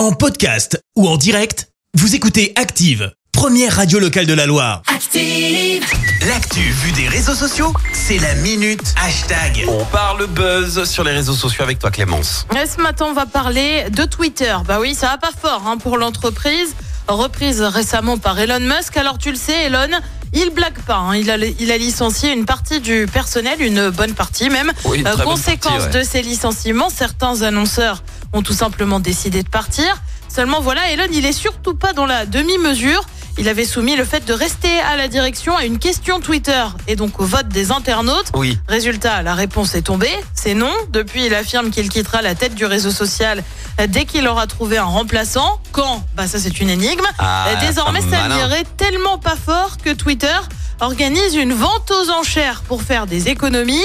En podcast ou en direct, vous écoutez Active, première radio locale de la Loire. Active. L'actu vue des réseaux sociaux, c'est la minute hashtag. On parle buzz sur les réseaux sociaux avec toi Clémence. Et ce matin, on va parler de Twitter. Bah oui, ça va pas fort hein, pour l'entreprise. Reprise récemment par Elon Musk. Alors tu le sais, Elon, il blague pas. hein. Il, a, il a licencié une partie du personnel, une bonne partie même. Oui, une Euh, conséquence partie, ouais. de ces licenciements, certains annonceurs ont tout simplement décidé de partir. Seulement voilà, Elon, il est surtout pas dans la demi-mesure. Il avait soumis le fait de rester à la direction à une question Twitter et donc au vote des internautes. Oui. Résultat, la réponse est tombée, c'est non. Depuis, il affirme qu'il quittera la tête du réseau social dès qu'il aura trouvé un remplaçant. Quand? Bah ça c'est une énigme. Ah, Euh, Désormais, ça malin. irait tellement pas fort que Twitter organise une vente aux enchères pour faire des économies.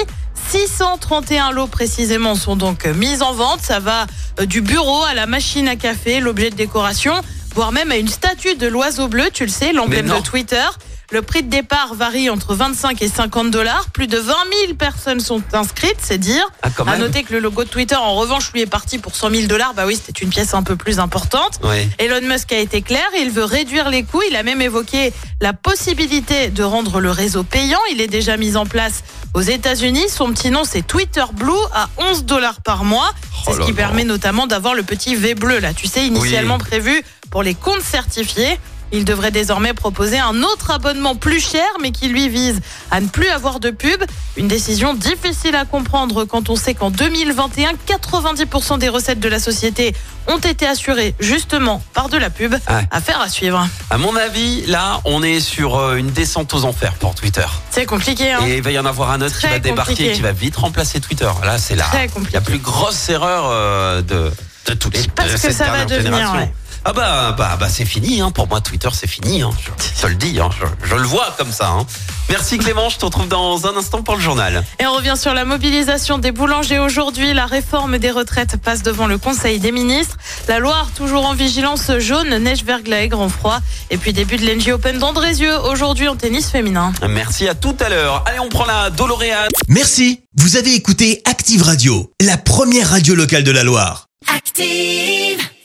631 lots précisément sont donc mis en vente. Ça va euh, du bureau à la machine à café, l'objet de décoration, voire même à une statue de l'oiseau bleu, tu le sais, l'emblème de Twitter. Le prix de départ varie entre 25 et 50 dollars. Plus de 20 000 personnes sont inscrites, c'est dire. Ah, quand À noter que le logo de Twitter, en revanche, lui est parti pour 100 000 dollars. Bah oui, c'était une pièce un peu plus importante. Ouais. Elon Musk a été clair, il veut réduire les coûts. Il a même évoqué la possibilité de rendre le réseau payant. Il est déjà mis en place aux États-Unis. Son petit nom, c'est Twitter Blue à 11 dollars par mois. C'est Oh ce là qui permet notamment d'avoir le petit V bleu là. Tu sais, initialement prévu pour les comptes certifiés. Il devrait désormais proposer un autre abonnement plus cher, mais qui lui vise à ne plus avoir de pub. Une décision difficile à comprendre quand on sait qu'en 2021, 90% des recettes de la société ont été assurées justement par de la pub. Ouais. Affaire à suivre. À mon avis, là, on est sur euh, une descente aux enfers pour Twitter. C'est compliqué, hein Et il va y en avoir un autre qui va débarquer compliqué. et qui va vite remplacer Twitter. Là, c'est la, la plus grosse erreur euh, de, de toutes les de ce que cette ça va devenir, ouais. Ah bah, bah, bah c'est fini. Hein. Pour moi, Twitter, c'est fini. Hein. Je, je te le dis. Hein. Je, je le vois comme ça. Hein. Merci Clément. Je te retrouve dans un instant pour le journal. Et on revient sur la mobilisation des boulangers aujourd'hui. La réforme des retraites passe devant le Conseil des ministres. La Loire, toujours en vigilance jaune, neige, verglas et grand froid. Et puis début de l'NG Open d'Andrézieux, aujourd'hui en tennis féminin. Merci à tout à l'heure. Allez, on prend la Doloréane. Merci, vous avez écouté Active Radio, la première radio locale de la Loire. Active.